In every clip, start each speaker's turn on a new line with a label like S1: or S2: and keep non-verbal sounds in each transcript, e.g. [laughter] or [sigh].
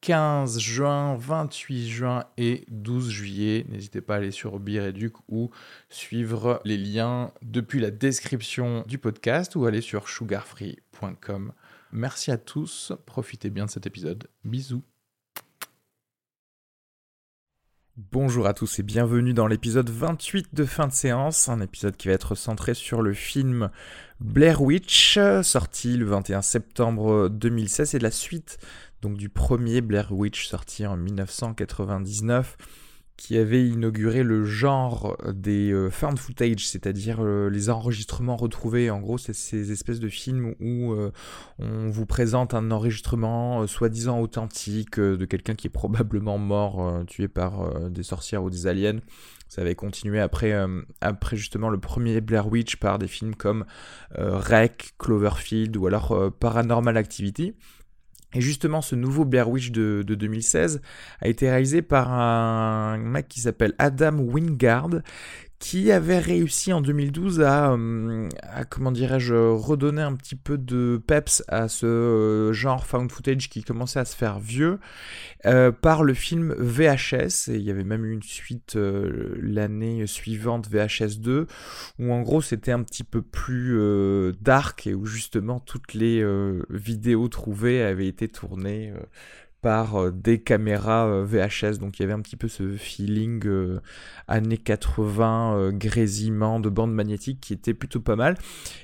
S1: 15 juin, 28 juin et 12 juillet. N'hésitez pas à aller sur Bireduc ou suivre les liens depuis la description du podcast ou aller sur sugarfree.com. Merci à tous, profitez bien de cet épisode. Bisous. Bonjour à tous et bienvenue dans l'épisode 28 de fin de séance, un épisode qui va être centré sur le film Blair Witch, sorti le 21 septembre 2016 et de la suite donc du premier Blair Witch sorti en 1999 qui avait inauguré le genre des euh, found footage, c'est-à-dire euh, les enregistrements retrouvés. En gros, c'est ces espèces de films où euh, on vous présente un enregistrement soi-disant authentique de quelqu'un qui est probablement mort, tué par des sorcières ou des aliens. Ça avait continué après, justement le premier Blair Witch par des films comme Rec, Cloverfield ou alors Paranormal Activity. Et justement, ce nouveau Blair Witch de, 2016 a été réalisé par un mec qui s'appelle Adam Wingard, qui avait réussi en 2012 euh, à, comment dirais-je, redonner un petit peu de peps à ce euh, genre found footage qui commençait à se faire vieux euh, par le film VHS. Et il y avait même eu une suite l'année suivante, VHS 2, où en gros c'était un petit peu plus dark et où justement toutes les vidéos trouvées avaient été tournées par euh, des caméras euh, VHS. Donc il y avait un petit peu ce feeling euh, années 80, grésillement de bande magnétique qui était plutôt pas mal.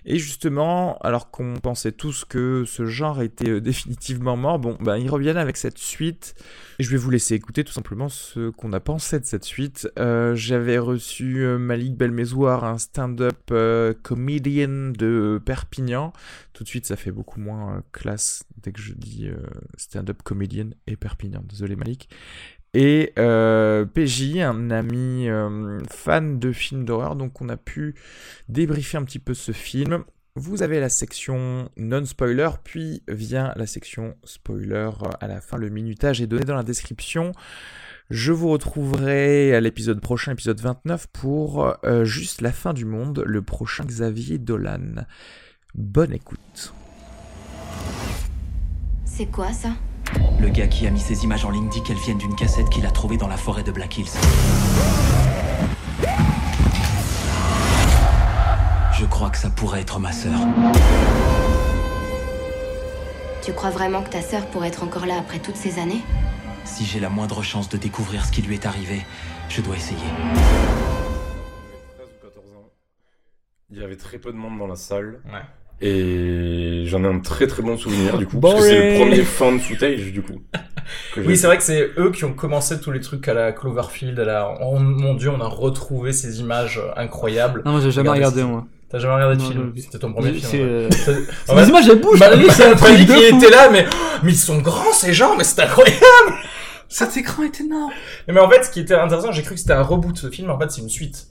S1: Et justement, alors qu'on pensait tous que ce genre était définitivement mort, bon, ben ils reviennent avec cette suite. Et je vais vous laisser écouter tout simplement ce qu'on a pensé de cette suite. J'avais reçu Malik Belmezouar, un stand-up comedian de Perpignan. Tout de suite, ça fait beaucoup moins classe dès que je dis stand-up comedian et Perpignan. Désolé Malik. Et euh, PJ, un ami euh, fan de films d'horreur, donc on a pu débriefer un petit peu ce film. Vous avez la section non-spoiler, puis vient la section spoiler à la fin. Le minutage est donné dans la description. Je vous retrouverai à l'épisode prochain, épisode 29, pour euh, juste la fin du monde, le prochain Xavier Dolan. Bonne écoute.
S2: C'est quoi ça?
S3: Le gars qui a mis ces images en ligne dit qu'elles viennent d'une cassette qu'il a trouvée dans la forêt de Black Hills. Je crois que ça pourrait être ma sœur.
S2: Tu crois vraiment que ta sœur pourrait être encore là après toutes ces années?
S3: Si j'ai la moindre chance de découvrir ce qui lui est arrivé, je dois essayer.
S4: Il y avait très peu de monde dans la salle.
S1: Ouais.
S4: Et j'en ai un très très bon souvenir du coup, parce que c'est le premier fan footage du coup. [laughs]
S1: oui, c'est vrai que c'est eux qui ont commencé tous les trucs à la Cloverfield, à la... Oh mon dieu, on a retrouvé ces images incroyables.
S5: Non, moi j'ai jamais regardé moi.
S1: T'as jamais regardé de film C'était ton premier film.
S5: Euh... les [laughs] images elles bougent.
S1: c'est un [laughs] truc qui était là, mais mais ils sont grands ces gens, mais c'est incroyable.
S5: Cet écran est énorme.
S1: Mais en fait, ce qui était intéressant, j'ai cru que c'était un reboot. Ce film, en fait, c'est une suite.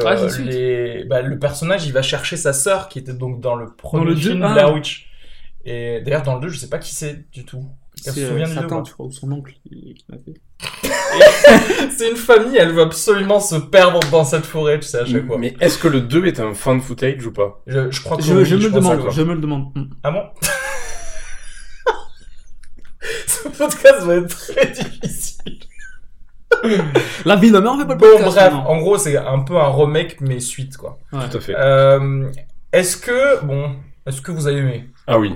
S1: Parce que les... bah, le personnage, il va chercher sa sœur, qui était donc dans le premier le film Blair ah. Witch. Et d'ailleurs, dans le 2, je sais pas qui c'est du tout.
S5: C'est se souvient euh, Satan, tu crois, ou son oncle qui l'a fait. [laughs]
S1: c'est une famille, elle veut absolument se perdre dans cette forêt, tu sais, à chaque fois.
S4: Mais est-ce que le 2 est un fan footage ou pas
S1: je, je crois que
S5: je, je, me le demande, je me le demande.
S1: Ah bon [laughs] Ce podcast va être très [laughs] difficile. [laughs]
S5: La vie de mère, on fait pas le
S1: Bon, bref, en gros, c'est un peu un remake, mais suite, quoi.
S4: Tout à fait.
S1: Euh, est-ce que, bon, est-ce que vous avez aimé?
S4: Ah oui.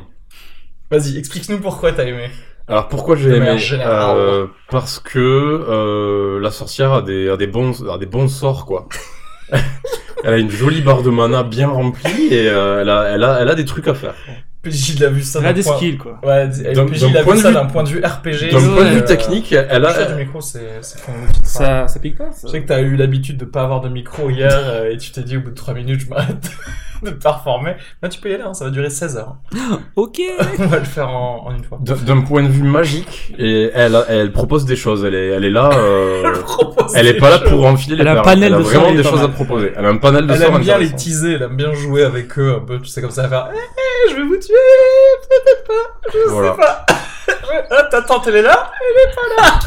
S1: Vas-y, explique-nous pourquoi t'as aimé.
S4: Alors pourquoi j'ai aimé? euh, Parce que euh, la sorcière a des, a des bons, a des bons sorts, quoi. [laughs] elle a une jolie barre de mana bien remplie et euh, elle, a, elle, a, elle a des trucs à faire.
S1: PJ l'a vu ça.
S5: Elle a des skills, quoi.
S1: Ouais, PJ l'a vu ça d'un point de vue RPG.
S4: D'un point de vue technique, elle a.
S1: du micro, c'est,
S5: Ça, ça pique pas,
S1: Je sais que t'as eu l'habitude de pas avoir de micro hier, euh, et tu t'es dit au bout de 3 minutes, je m'arrête. [laughs] [laughs] de performer. Là, tu peux y aller, hein, ça va durer 16 heures. [gasps]
S5: ok. [laughs]
S1: On va le faire en, en une fois.
S4: D'un point de vue magique, et elle, elle propose des choses. Elle est, elle est là. [laughs] euh,
S1: propose
S4: elle est pas là pour enfiler les
S5: Elle a un panel
S4: Elle a
S5: de
S4: vraiment des choses à proposer. Elle a un panel de
S1: Elle aime bien les teaser, elle aime bien jouer avec eux un peu, tu sais, comme ça, à faire Eh, je vais vous tuer, peut-être pas, je
S4: Voilà.
S1: sais pas. ah, ta tante, elle est là Elle est pas là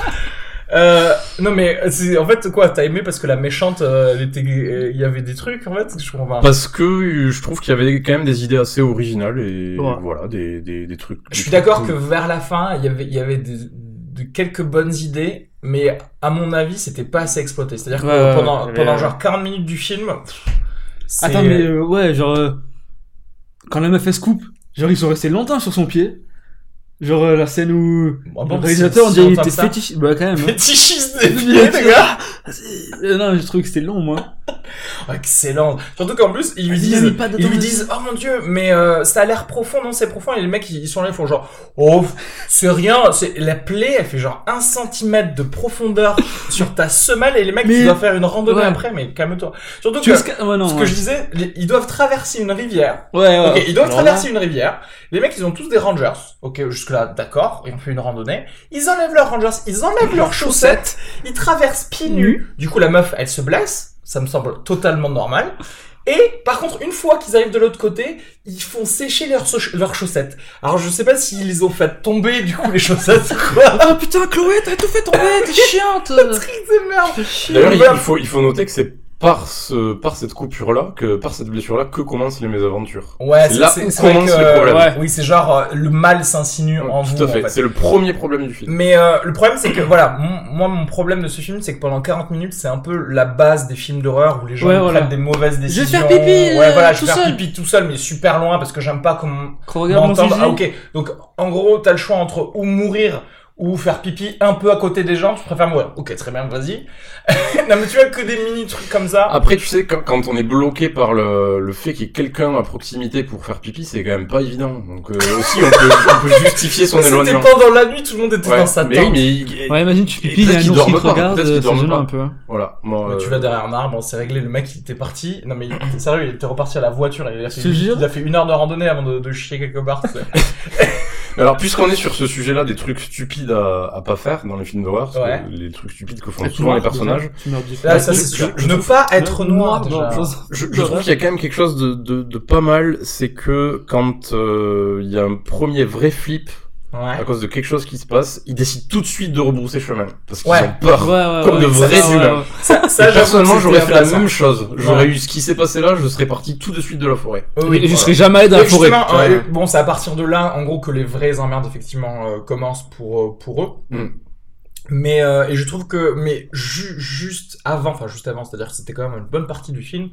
S1: euh, non mais c'est en fait quoi t'as aimé parce que la méchante euh, elle était euh, il y avait des trucs en fait je comprends pas
S4: Parce que euh, je trouve qu'il y avait quand même des idées assez originales et
S5: Ouais.
S4: voilà, des, des, des trucs.
S1: je suis d'accord que vers la fin il y avait il y avait des, de quelques bonnes idées mais à mon avis c'était pas assez exploité c'est à dire que
S5: Ouais,
S1: pendant
S5: ouais.
S1: pendant genre 40 minutes du film pff,
S5: Attends, mais euh, ouais, genre, euh, quand la meuf se coupe, genre ils sont restés longtemps sur son pied. Genre euh, la scène où
S1: bon,
S5: le réalisateur, on dirait était fétiche. Bah quand même. Hein.
S1: fétichiste des [laughs] pieds les gars
S5: Euh, non, je trouve que c'était long, moi.
S1: Oh, excellent. Surtout qu'en plus, ils lui disent,
S5: mis pas
S1: ils lui disent, oh mon dieu, mais euh, ça a l'air profond, non, c'est profond. Et les mecs, ils sont là, ils font genre, oh, c'est rien, c'est la plaie, elle fait genre un centimètre de profondeur [laughs] sur ta semelle et les mecs,
S5: Mais-
S1: tu dois faire une randonnée
S5: Ouais.
S1: après, mais calme-toi. Surtout
S5: Tu
S1: que,
S5: ce que... Ouais, non,
S1: ce que
S5: ouais.
S1: je disais, ils doivent traverser une rivière.
S5: Ouais, ouais.
S1: Ok, ils doivent
S5: Alors
S1: traverser
S5: là-
S1: une rivière. Les mecs, ils ont tous des rangers. Ok, jusque là, d'accord. Ils ont fait une randonnée. Ils enlèvent leurs rangers, ils enlèvent leurs chaussettes. Ils traversent pieds nus. Du coup, la meuf, elle se blesse. Ça me semble totalement normal. Et par contre, une fois qu'ils arrivent de l'autre côté, ils font sécher leurs, so- leurs chaussettes. Alors, je sais pas s'ils les ont fait tomber, du coup, les chaussettes quoi. [laughs]
S5: Oh putain, Chloé, t'as tout fait tomber, t'es [laughs] chiante.
S4: D'ailleurs, il,
S1: Voilà.
S4: il faut, il faut noter que c'est par ce, par cette coupure-là, que par cette blessure-là, que commencent les mésaventures.
S1: Ouais,
S4: C'est là où commencent
S1: que,
S4: les problèmes.
S1: ouais, Oui, c'est genre, euh, le mal s'insinue en vous,
S4: Tout à
S1: en
S4: fait. C'est le premier problème du film.
S1: Mais euh, le problème c'est que voilà, mon- moi mon problème de ce film c'est que pendant 40 minutes c'est un peu la base des films d'horreur où les gens
S5: Ouais,
S1: ils
S5: voilà.
S1: prennent des mauvaises
S5: vais
S1: décisions.
S5: faire pipi,
S1: Ouais
S5: euh,
S1: voilà, je
S5: tout
S1: vais faire
S5: seul.
S1: pipi tout seul mais super loin parce que j'aime pas qu'on
S5: Qu'on regarde mon
S1: m'entende. Ah ok, donc en gros t'as le choix entre ou mourir ou faire pipi un peu à côté des gens, tu préfères mourir. Ok, très bien, vas-y. [laughs] non mais tu as que des mini trucs comme ça.
S4: Après, tu sais, quand, quand on est bloqué par le, le fait qu'il y ait quelqu'un à proximité pour faire pipi, c'est quand même pas évident. Donc euh, [laughs] aussi, on peut, on peut justifier son
S1: C'était
S4: éloignement.
S1: pendant la nuit, tout le monde était
S4: Ouais,
S1: dans sa tente.
S4: mais oui, mais il-
S5: Ouais, imagine, tu
S4: Et
S5: pipi, il y a un ours qui te regarde,
S4: peut-être qu'ils
S5: c'est gênant un peu. hein.
S4: voilà. Moi,
S1: Mais
S4: euh,
S1: tu vas derrière un arbre, c'est réglé. Le mec, il était parti. Non, mais il était sérieux, il était reparti à la voiture. Il a fait,
S5: Je te jure.
S1: il a fait une heure de randonnée avant de, de chier quelque part. [laughs]
S4: Alors, puisqu'on est sur ce sujet-là, des trucs stupides à, à pas faire dans les films d'horreur, parce
S1: Ouais.
S4: que les trucs stupides que font souvent les personnages,
S5: déjà.
S1: Là, ça,
S4: je-
S1: ne
S4: trouve-
S1: pas être noir, déjà.
S4: je trouve qu'il y a quand même quelque chose de, de, de pas mal, c'est que quand euh, il y a un premier vrai flip à cause de quelque chose qui se passe, ils décident tout de suite de rebrousser chemin parce qu'ils
S1: Ouais.
S4: ont peur.
S5: Ouais, ouais,
S4: Comme
S5: ouais,
S4: de vrais humains.
S5: ouais.
S1: Ça,
S4: Et
S1: ça j'avoue
S4: personnellement,
S1: que
S4: j'aurais fait la même chose. J'aurais
S1: Ouais.
S4: eu ce qui s'est passé là, je serais parti tout de suite de la forêt.
S1: Oui,
S5: Et
S1: oui,
S5: je
S1: voilà.
S5: serais jamais allé dans la
S1: Et
S5: forêt.
S1: euh, bon, c'est à partir de là, en gros, que les vraies emmerdes, effectivement, euh, commencent pour, euh, pour eux.
S4: Mm.
S1: Mais, euh, et je trouve que, mais ju- juste avant, enfin, juste avant, c'est-à-dire que c'était quand même une bonne partie du film,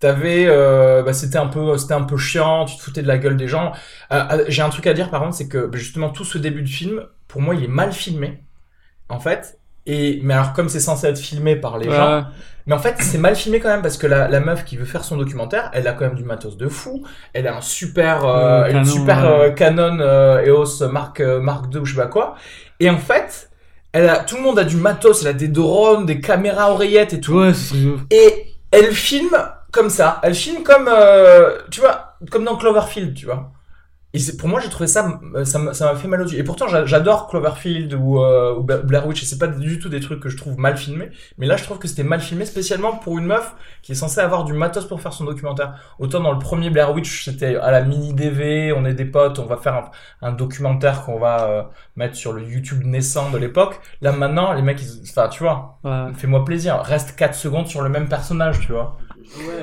S1: t'avais, euh, bah, c'était un peu, c'était un peu chiant, tu te foutais de la gueule des gens. Euh, euh, j'ai un truc à dire, par contre, c'est que, bah, justement, tout ce début de film, pour moi, il est mal filmé, en fait. Et, mais alors, comme c'est censé être filmé par les
S5: Ouais.
S1: gens, mais en fait, c'est mal filmé quand même parce que la, la meuf qui veut faire son documentaire, elle a quand même du matos de fou. Elle a un super, euh,
S5: Euh,
S1: une
S5: Canon,
S1: super
S5: ouais.
S1: euh, Canon euh, EOS Mark Mark II ou je sais pas quoi. Et en fait, elle a, tout le monde a du matos. Elle a des drones, des caméras oreillettes et tout.
S5: Ouais.
S1: Et elle filme comme ça. Elle filme comme, euh, tu vois, comme dans Cloverfield, tu vois. Et c'est pour moi, j'ai trouvé ça, euh, ça m'a ça m'a fait mal aux yeux. Et pourtant, j'a- j'adore Cloverfield ou, euh, ou Bla- Blair Witch. Et c'est pas du tout des trucs que je trouve mal filmés. Mais là, je trouve que c'était mal filmé, spécialement pour une meuf qui est censée avoir du matos pour faire son documentaire. Autant dans le premier Blair Witch, c'était à la mini DV, on est des potes, on va faire un, un documentaire qu'on va euh, mettre sur le YouTube naissant de l'époque. Là, maintenant, les mecs, ils, enfin, tu vois,
S5: Ouais.
S1: fais-moi plaisir. Reste 4 secondes sur le même personnage, tu vois.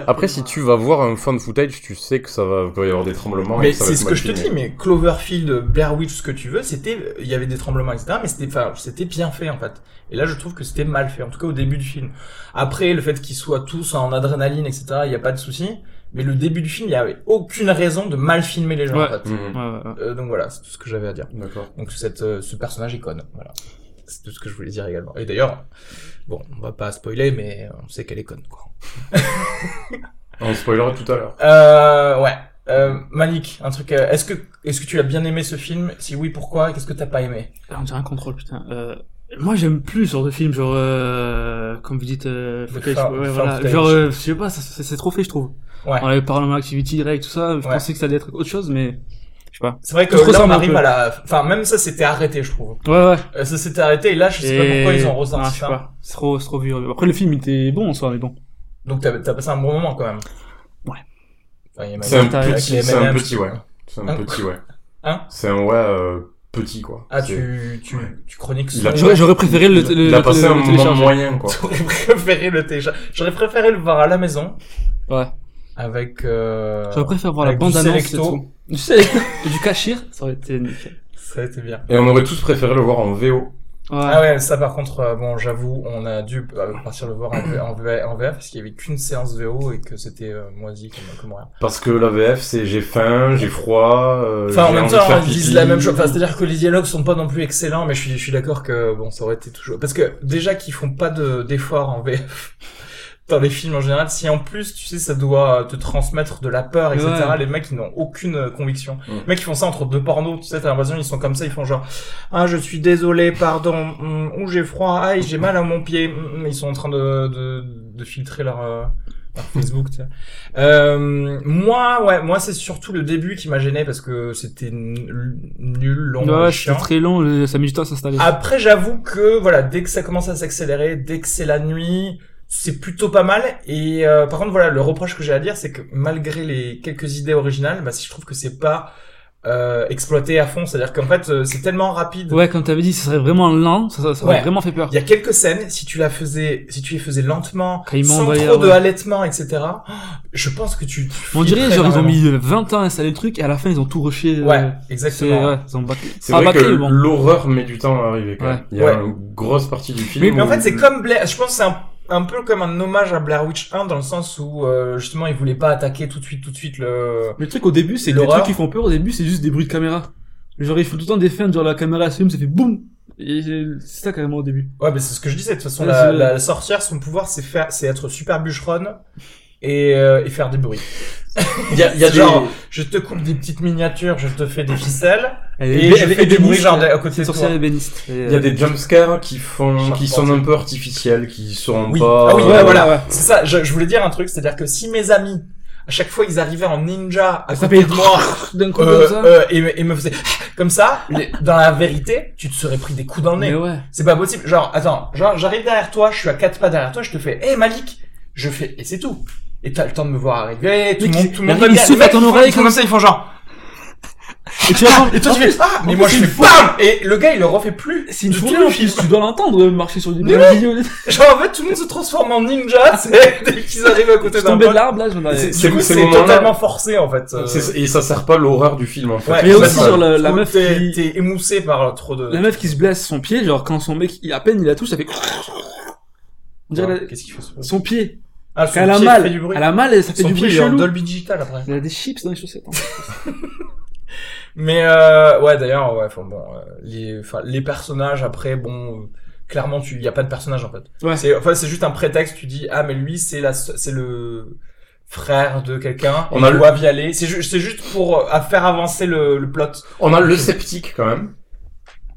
S4: Après, si tu vas voir un fan footage, tu sais que ça va, va y avoir des tremblements.
S1: Mais c'est ce que je te dis, mais Cloverfield, Blair Witch, ce que tu veux, c'était, il y avait des tremblements, etc. Mais c'était, enfin, c'était bien fait en fait. Et là, je trouve que c'était mal fait, en tout cas au début du film. Après, le fait qu'ils soient tous en adrénaline, etc. Il n'y a pas de souci. Mais le début du film, il n'y avait aucune raison de mal filmer les gens
S5: Ouais.
S1: en fait. Euh, donc voilà, c'est tout ce que j'avais à dire.
S4: D'accord.
S1: Donc cette, euh, ce personnage icône, voilà. C'est tout ce que je voulais dire également. Et d'ailleurs, bon, on va pas spoiler, mais on sait qu'elle est conne, quoi. [laughs]
S4: On spoilera tout à l'heure.
S1: Euh, ouais. Euh, Malik, un truc. euh, est-ce que est-ce que tu as bien aimé ce film? Si oui, pourquoi? Qu'est-ce que t'as pas aimé?
S5: Ah, On dirait un contrôle, putain. Euh, Moi, j'aime plus ce genre de film, genre, euh, comme vous dites, euh, footage, ouais, voilà. Genre, euh, je sais pas, c'est trop fait, je trouve.
S1: Ouais.
S5: On avait Paranormal Activity direct, tout ça, je
S1: Ouais.
S5: pensais que ça allait être autre chose, mais, je sais pas.
S1: C'est vrai que là, on arrive à la, enfin, même ça, c'était arrêté, je trouve.
S5: Ouais, ouais.
S1: Euh, Ça s'était arrêté, et là, je sais
S5: Et-
S1: pas pourquoi ils ont
S5: Ah,
S1: ressorti
S5: je sais
S1: ça.
S5: pas. C'est trop, c'est trop vieux. Après, le film était bon en soi, mais bon.
S1: Donc, t'as t'as passé un bon moment, quand même.
S5: Ouais.
S1: Enfin,
S4: C'est un petit,
S1: les
S4: c'est un
S1: M&M's,
S4: petit, ouais. C'est un
S1: Hein
S4: petit, ouais.
S1: Hein
S4: C'est un ouais euh, petit, quoi.
S1: Ah, tu, tu, tu chroniques son-
S5: J'aurais, j'aurais préféré le, le,
S4: Il a passé
S5: le-
S4: un moment moyen, quoi. [laughs]
S1: J'aurais préféré le télécharger. J'aurais préféré le voir à la maison.
S5: Ouais.
S1: Avec, euh...
S5: J'aurais préféré voir la
S1: avec du
S5: bande-annonce et
S1: Selecto.
S5: tout. [laughs] Du Selecto. [laughs] du Cachir, ça aurait été nickel.
S1: Ça a été bien.
S4: Et on aurait tous préféré le voir en VO.
S5: Ouais.
S1: Ah ouais, ça par contre, euh, bon, j'avoue, on a dû euh, partir le voir en, V- en, V- en VF parce qu'il y avait qu'une séance VO et que c'était euh, moisi comme, comme rien.
S4: Parce que la VF, c'est j'ai faim, j'ai froid, euh,
S1: Enfin, en même temps,
S4: faire
S1: ils disent la même chose. Enfin, c'est-à-dire que les dialogues sont pas non plus excellents, mais je suis, je suis d'accord que bon, ça aurait été toujours. Parce que déjà qu'ils font pas de d'efforts en VF dans les films en général, si en plus, tu sais, ça doit te transmettre de la peur, etc.
S5: Ouais.
S1: Les mecs, ils n'ont aucune euh, conviction.
S4: Mm.
S1: Les mecs, ils font ça entre deux pornos. Tu sais, t'as l'impression ils sont comme ça, ils font genre, ah, je suis désolé, pardon, hum, ou j'ai froid, ah, j'ai mal à mon pied. Hum, hum, Ils sont en train de de, de filtrer leur euh, leur Facebook, tu sais. Euh, moi, ouais, moi c'est surtout le début qui m'a gêné parce que c'était nul, nul, long,
S5: Ouais,
S1: chiant.
S5: très long, ça met du temps à s'installer.
S1: Après, j'avoue que voilà, dès que ça commence à s'accélérer, dès que c'est la nuit, c'est plutôt pas mal. Et euh, par contre, voilà, le reproche que j'ai à dire, c'est que malgré les quelques idées originales, bah, si je trouve que c'est pas euh, exploité à fond, c'est-à-dire qu'en fait, euh, c'est tellement rapide.
S5: Ouais, comme t'avais dit, ça serait vraiment lent, ça, ça, ça
S1: Ouais.
S5: aurait vraiment fait peur.
S1: Il y a quelques scènes, si tu la faisais, si tu les faisais lentement, sans trop de
S5: ouais.
S1: halètement, etc. Je pense que tu. tu
S5: On dirait, genre, ils ont mis 20 ans à installer le truc, et à la fin, ils ont tout rushé. euh,
S1: Ouais,
S5: c'est,
S1: exactement.
S5: ouais, ils ont bâclé.
S4: C'est
S5: Pas
S4: vrai que
S5: bâclé, bon.
S4: l'horreur met du temps à arriver, même. Il y a
S1: Ouais.
S4: une grosse partie du film.
S1: Mais, mais en fait, c'est comme Blair. Je pense que c'est un, un peu comme un hommage à Blair Witch 1 dans le sens où euh, justement ils voulaient pas attaquer tout de suite, tout de suite le.
S5: Mais le truc au début, c'est les trucs qui font peur au début, c'est juste des bruits de caméra. Genre, ils font tout le temps des feintes, genre la caméra s'allume, ça fait boum! C'est ça carrément au début.
S1: Ouais, mais c'est ce que je disais. De toute façon,
S5: Ouais,
S1: la, la sorcière, son pouvoir, c'est faire, c'est être super bûcheronne et, euh, et faire des bruits.
S4: il y a, il y a [laughs] des...
S1: genre, je te coupe des petites miniatures, je te fais des ficelles
S5: Elle
S1: et je fais du bruit genre à côté de toi.
S4: Il y a des jumpscares qui font, qui sont un peu artificiels, qui sont
S1: Oui.
S4: pas...
S1: Ah oui,
S4: euh,
S1: ouais, voilà. C'est ça. Je, je voulais dire un truc, c'est-à-dire que si mes amis, à chaque fois, ils arrivaient en ninja à
S5: Ça
S1: côté de moi. [laughs]
S5: d'un coup
S1: euh,
S5: comme ça.
S1: euh, et, me- et me faisait [laughs] comme ça, les- dans la vérité, tu te serais pris des coups dans le nez.
S5: Mais ouais.
S1: C'est pas possible. Genre, attends, genre, j'arrive derrière toi, je suis à quatre pas derrière toi, je te fais, hé Malik, je fais, et c'est tout. Et t'as le temps de me voir arriver, tout le monde, tout le monde va bien.
S5: à ton oreille
S1: ils font
S5: comme
S1: ça, ils font genre,
S5: Et tu vas
S1: et toi tu fais, ah, mais
S5: en
S1: moi je fais BAM! Et le gars, il le refait plus.
S5: C'est une fourmi en plus, tu dois l'entendre marcher sur
S1: Mais
S5: des vidéos. [laughs]
S1: Genre, en fait, tout le monde se transforme en ninja, c'est, dès qu'ils arrivent à côté d'un
S5: tombais de
S1: pote.
S5: l'arbre là, j'en avais.
S1: c'est- Du totalement forcé, en fait. euh.
S4: Et ça sert pas l'horreur du film, en fait.
S1: Ouais,
S5: Mais aussi, genre, la- meuf qui-
S1: t'es émoussé par trop de...
S5: La meuf qui se blesse son pied, genre quand son mec, il, à peine il la touche, ça fait.
S1: Qu'est-ce qu'il fait
S5: son pied.
S1: Ah, son
S5: elle a mal,
S1: fait du bruit.
S5: elle a mal et ça fait
S1: Son
S5: du bruit chelou.
S1: Dolby Digital après.
S5: Il a des chips dans les chaussettes. hein. [laughs]
S1: Mais euh, ouais, d'ailleurs, ouais, enfin bon, euh, les, enfin les personnages après, bon, euh, clairement, tu, y a pas de personnage en fait.
S5: Ouais.
S1: C'est, enfin, c'est juste un prétexte. Tu dis, ah, mais lui, c'est la, c'est le frère de quelqu'un.
S4: On a le-
S1: y aller. C'est ju- c'est juste pour euh, à faire avancer le, le plot.
S4: On a le sceptique, quand même.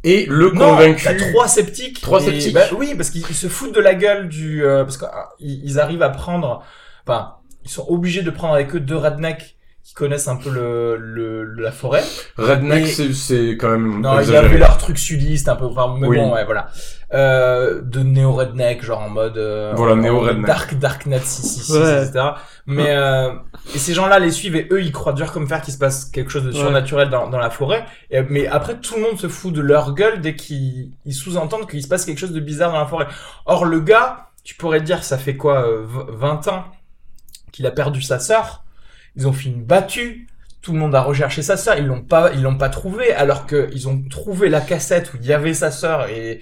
S4: Et le
S1: Non,
S4: convaincu.
S1: t'as trois sceptiques.
S4: Trois
S1: Et-
S4: sceptiques.
S1: bah oui, parce qu'ils ils se foutent de la gueule du, euh, parce qu'ils ils arrivent à prendre, enfin, ils sont obligés de prendre avec eux deux rednecks qui connaissent un peu le, le la forêt.
S4: Redneck,
S1: Et-
S4: c'est, c'est quand même
S1: Non, il y
S4: exagéré.
S1: avait leur truc sudiste un peu, enfin, mais
S4: Oui.
S1: bon, ouais, voilà. Euh, de néo-redneck, genre en mode, euh,
S4: Voilà,
S1: en
S4: néo-redneck.
S1: mode Dark, darknet, si, si, si,
S5: Ouais.
S1: etc. Mais, euh, et ces gens-là les suivent et eux, ils croient dur comme fer qu'il se passe quelque chose de
S5: Ouais.
S1: surnaturel dans, dans la forêt. Et, mais après, tout le monde se fout de leur gueule dès qu'ils ils sous-entendent qu'il se passe quelque chose de bizarre dans la forêt. Or, le gars, tu pourrais dire, ça fait quoi, euh, v- 20 ans qu'il a perdu sa sœur? Ils ont fait une battue. Tout le monde a recherché sa sœur. Ils l'ont pas, ils l'ont pas trouvé. Alors que ils ont trouvé la cassette où il y avait sa sœur et,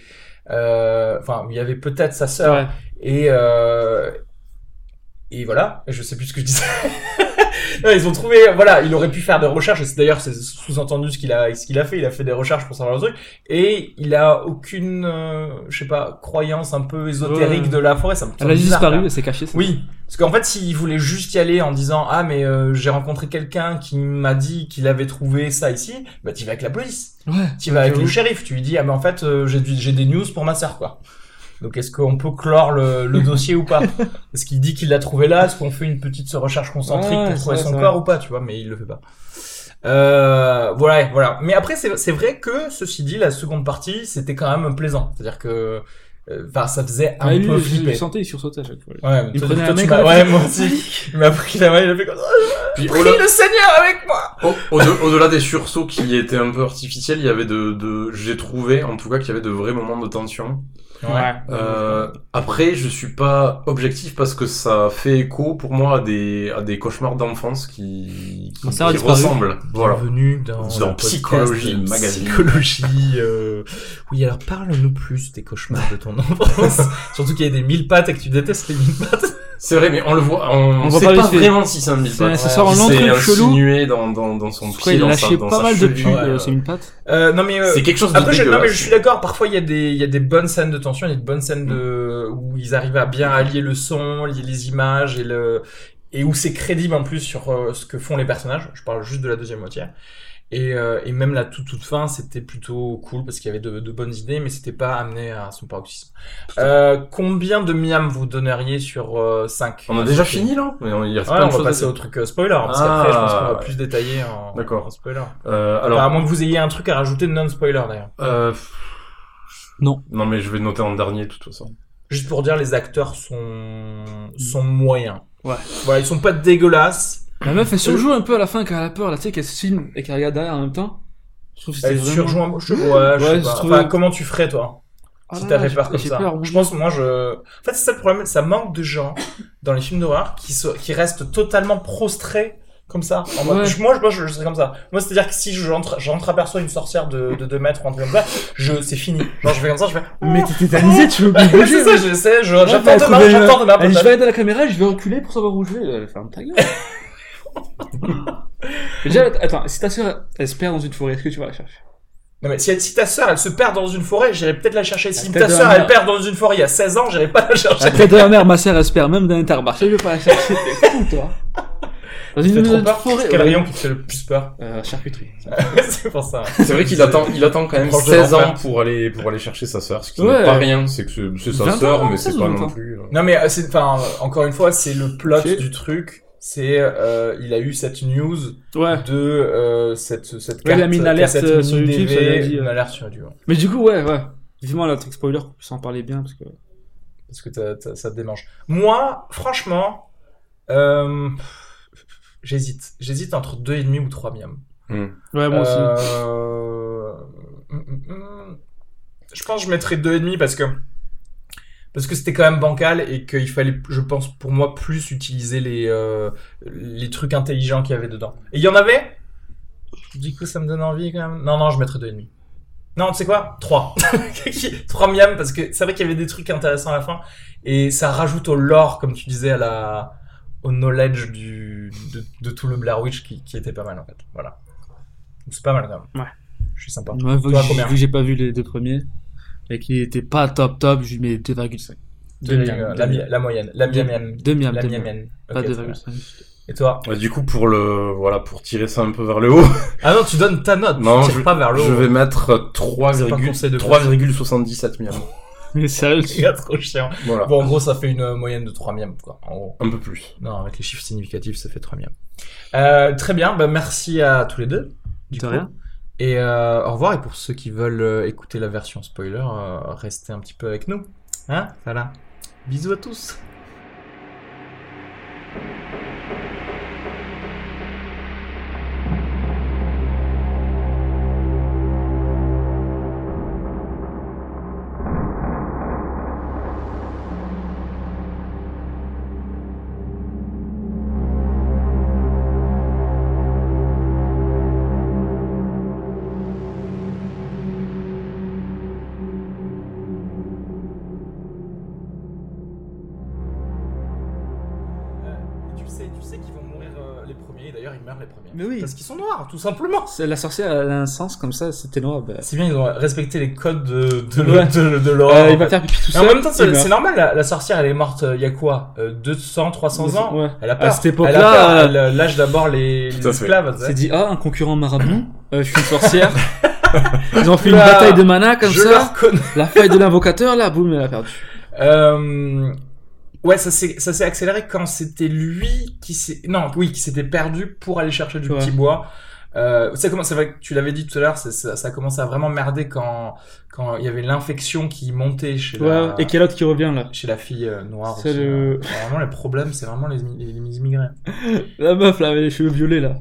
S1: euh, enfin, où il y avait peut-être sa sœur. Et, euh, et voilà. Je sais plus ce que je disais. [laughs] non, ils ont trouvé, voilà, il aurait pu faire des recherches, et c'est d'ailleurs c'est sous-entendu ce qu'il a, ce qu'il a fait, il a fait des recherches pour savoir le truc, et il a aucune, euh, je sais pas, croyance un peu ésotérique
S5: Ouais.
S1: de la forêt, ça me
S5: Elle a disparu, elle s'est cachée.
S1: Oui, parce qu'en fait, s'il voulait juste y aller en disant ah mais euh, j'ai rencontré quelqu'un qui m'a dit qu'il avait trouvé ça ici, bah tu vas avec la police,
S5: Ouais.
S1: tu vas avec le shérif, tu lui dis ah mais en fait euh, j'ai des news pour ma sœur quoi. Donc est-ce qu'on peut clore le, le dossier ou pas? [laughs] Est-ce qu'il dit qu'il l'a trouvé là Est-ce qu'on fait une petite recherche concentrique
S5: Ouais,
S1: pour trouver son corps ou pas Tu vois, mais il le fait pas. Euh, voilà, voilà. Mais après, c'est vrai que, ceci dit, la seconde partie, c'était quand même plaisant. C'est-à-dire que, euh, enfin, ça faisait un
S5: Ah, lui,
S1: peu
S5: je,
S1: flipper.
S5: sentais, il sursautait à chaque fois.
S1: Ouais,
S5: Il
S1: toi,
S5: prenait
S1: toi, m'as-
S5: comme
S1: ouais, moi aussi. Il m'a pris la main, il a fait comme ça.
S4: Puis au-delà
S1: le Seigneur avec moi.
S4: au- au- au-delà des sursauts qui étaient un peu artificiels, il y avait de, de j'ai trouvé en tout cas qu'il y avait de vrais moments de tension.
S1: Ouais.
S4: Euh, après, je suis pas objectif parce que ça fait écho pour moi à des, à des cauchemars d'enfance qui, qui,
S5: ça
S4: qui ressemblent. Voilà.
S1: Bienvenue dans,
S4: Dans
S1: podcast
S4: Psychologie Magazine.
S1: Psychologie. euh, Oui, alors parle-nous plus des cauchemars de ton [laughs] enfance. Surtout qu'il y a des mille pattes et que tu détestes les mille pattes.
S4: C'est vrai, mais on le voit, on,
S5: On
S4: sait
S5: voit pas
S4: pas vraiment si c'est un mille
S5: C'est-
S4: pattes.
S5: ça sort un
S4: Il
S5: long
S4: s'est
S5: truc chelou.
S4: insinué dans, dans, dans son pied,
S5: a
S4: dans sa, dans
S5: pas mal de pubs,
S1: Ouais,
S5: euh, c'est une patte.
S1: Euh, non mais euh,
S4: C'est quelque chose de
S1: Après, je, non, mais je suis d'accord. Parfois, il y a des, il y a des bonnes scènes de tension, il y a des bonnes scènes de où ils arrivent à bien allier le son, lier les images et le et où c'est crédible en plus sur euh, ce que font les personnages. Je parle juste de la deuxième moitié. Et, euh, et même la toute toute fin, c'était plutôt cool parce qu'il y avait de, de bonnes idées, mais c'était pas amené à son paroxysme. Euh, combien de miam vous donneriez sur euh, 5
S4: On a déjà fini là? Mais on- Il reste
S1: Ouais,
S4: plein
S1: on
S4: de
S1: va
S4: choses à
S1: passer au truc euh, spoiler, parce
S4: Ah,
S1: qu'après, je pense qu'on va
S4: ouais.
S1: plus détailler en,
S4: D'accord.
S1: en spoiler.
S4: Euh,
S1: Alors, à moins que vous ayez un truc à rajouter non spoiler d'ailleurs.
S4: euh,
S5: Non.
S4: non mais je vais noter en dernier de toute façon.
S1: Juste pour dire, les acteurs sont sont moyens.
S5: Ouais.
S1: Voilà, ils sont pas dégueulasses.
S5: La meuf, elle surjoue un peu à la fin quand elle a peur, là, tu sais, qu'elle se filme et qu'elle regarde derrière en même temps. Je trouve que c'était
S1: Elle
S5: vraiment...
S1: surjoue un peu. Je, ouais, je sais pas. Enfin, comment tu ferais toi
S5: Ah
S1: si t'avais peur comme ça
S5: peur,
S1: Je pense, moi, je. En fait, c'est ça le problème. Ça manque de gens dans les films d'horreur qui se... qui restent totalement prostrés comme ça. En mode-
S5: Ouais.
S1: je- moi, je, moi, je, je serais comme ça. Moi, c'est-à-dire que si j'entre, j'entreaperçois une sorcière de, de 2 mètres ou un truc comme ça, je, c'est fini. Genre, je fais comme ça, je fais. [laughs]
S5: Mais t'es tétanisé, tu veux
S1: Ouais,
S5: bouger.
S1: c'est ça, je sais, je- j'attends
S5: trouvait-
S1: j'attends.
S5: Elle dit, je vais regarder la caméra, je vais reculer pour savoir où je vais. Elle ferme ta gueule. [laughs] Déjà, attends, si ta sœur, elle se perd dans une forêt, est-ce que tu vas la chercher?
S1: Non mais si, si ta sœur elle se perd dans une forêt, j'irai peut-être la chercher. Si ta sœur elle perd dans une forêt il y a 16 ans, j'irai pas la chercher.
S5: La tête de la mère, ma sœur, elle se perd même dans Intermarché, je vais pas la chercher. T'es fou, toi. Dans une une
S1: peur.
S5: forêt.
S1: Quel
S5: ouais.
S1: rayon qui te fait le plus peur?
S5: Euh, charcuterie. [laughs]
S1: C'est pour ça.
S4: C'est vrai qu'il attend, il attend quand même
S1: Proche de
S4: 16
S1: l'enfer.
S4: ans pour aller, pour aller chercher sa sœur, ce qui
S5: Ouais.
S4: n'est pas rien, c'est que c'est- c'est
S5: 20
S4: sa sœur, mais c'est
S5: 16
S4: pas non
S5: 20 ans.
S4: plus. euh.
S1: Non mais euh, c'est enfin encore une fois c'est le plot du truc. C'est euh, il a eu cette news
S5: Ouais.
S1: de euh, cette cette
S5: Ouais, il a mis une alerte, euh, sur YouTube, ça
S1: DV,
S5: dit,
S1: une alerte sur YouTube.
S5: Mais du coup, ouais, ouais. Vivement la truc spoiler qu'on puisse en parler bien, parce que.
S1: Parce que ça te démange. Moi, franchement, euh, j'hésite. J'hésite entre deux et demi ou trois miams.
S5: Ouais, moi aussi.
S1: Euh, hum, hum, hum. Je pense que je mettrais deux et demi parce que parce que c'était quand même bancal et qu'il fallait, je pense, pour moi, plus utiliser les euh, les trucs intelligents qu'il y avait dedans. Et il y en avait? Du coup, ça me donne envie quand même. Non, non, je mettrais deux et demi. Non, tu sais quoi? Trois. [laughs] Trois miams parce que c'est vrai qu'il y avait des trucs intéressants à la fin et ça rajoute au lore, comme tu disais, à la au knowledge du de, de tout le Blair Witch qui, qui était pas mal en fait. Voilà. C'est pas mal quand même.
S5: Ouais.
S1: Je suis sympa.
S5: Ouais,
S1: Toi,
S5: vu que j'ai pas vu les deux premiers, et qu'il était pas top top, je lui mets 2,5. Deux
S1: la, moyenne. La mienne.
S5: Deux miams,
S1: La mienne.
S5: Pas
S1: très bien.
S5: 2,5.
S1: Et toi?
S4: Ouais, du coup, pour le, voilà, pour tirer ça un peu vers le haut, [laughs]
S1: Ah non, tu donnes ta note.
S4: Non,
S1: tu
S4: je-
S1: pas vers le haut.
S4: je vais mettre
S1: C'est pas un conseil de
S4: 3,77 miams. [laughs]
S5: Mais sérieux, [laughs]
S1: C'est gars trop chiant.
S4: Voilà.
S1: Bon, en gros, ça fait une moyenne de 3 miams, quoi. En gros.
S4: Un peu plus.
S1: Non, avec les chiffres significatifs, ça fait 3 miams. Euh, très bien. Bah, merci à tous les deux. Du
S5: De
S1: coup.
S5: rien.
S1: Et euh, au revoir. Et pour ceux qui veulent euh, écouter la version spoiler, euh, restez un petit peu avec nous. Hein Voilà. Bisous à tous. Parce qu'ils sont noirs, tout simplement.
S5: C'est- La sorcière elle a un sens comme ça, c'était noir. Bah...
S1: C'est bien, ils ont respecté les codes de, de,
S5: Ouais.
S1: de, de l'horreur.
S5: Euh,
S1: en
S5: il va
S1: fait.
S5: faire pipi tout
S1: Mais en
S5: seul.
S1: même temps, c'est normal, la, la sorcière, elle est morte euh, il y a quoi euh, 200, 300 ans?
S5: Ouais.
S1: Elle a peur.
S5: À cette
S1: Elle a
S5: époque-là, euh,
S1: elle lâche d'abord les, les esclaves.
S5: C'est dit, ah, un concurrent marabout, euh, je suis une sorcière. [laughs] Ils ont fait une bataille de mana comme
S1: Je
S5: ça. La faille de l'invocateur, là, boum, elle a perdu.
S1: Euh, ouais, ça s'est ça s'est accéléré quand c'était lui qui s'est non oui qui s'était perdu pour aller chercher du
S5: Ouais.
S1: petit bois. Euh, c'est comment c'est vrai que tu l'avais dit tout à l'heure, ça, ça a commencé à vraiment merder quand quand il y avait l'infection qui montait chez
S5: Ouais,
S1: la
S5: et quel autre qui revient, là?
S1: chez la fille euh, noire.
S5: C'est le-
S1: hein. Vraiment les problèmes, c'est vraiment les, les, les immigrés. [laughs]
S5: La meuf, là, avec les cheveux violets, là.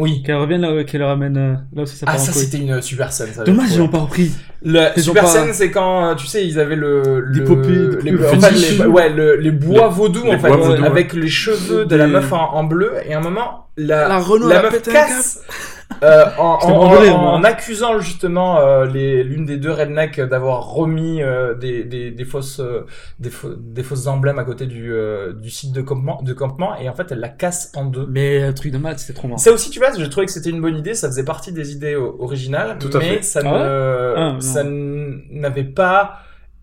S1: Oui.
S5: Qu'elle revienne là, qu'elle ramène, euh, là aussi ça
S1: Ah ça c'était une super scène. ça, j'ai
S5: Dommage, ils l'ont pas repris.
S1: La
S5: Ils
S1: super
S5: pas-
S1: scène, c'est quand euh, tu sais ils avaient le,
S5: Des
S1: le les,
S5: poupées
S1: en fait,
S5: fétiches.
S1: les- ouais le- les bois
S4: Les-
S1: vaudous
S4: les
S1: en fait avec les cheveux de la meuf en, en bleu et à un moment la
S5: La Renault,
S1: la
S5: elle a
S1: meuf casse euh, en, [laughs] en, en- accusant justement euh, les l'une des deux rednecks d'avoir remis euh, des, des, des fausses euh, des, faux- des fausses emblèmes à côté du euh, du site de campement de campement et en fait elle la casse en deux.
S5: Mais un truc de maths, c'était trop marrant.
S1: Ça aussi, tu vois, j'ai trouvé que c'était une bonne idée, ça faisait partie des idées originales,
S4: Tout à
S1: mais
S4: fait.
S1: ça
S5: Ah
S1: ne,
S5: Ah,
S1: ça n'avait pas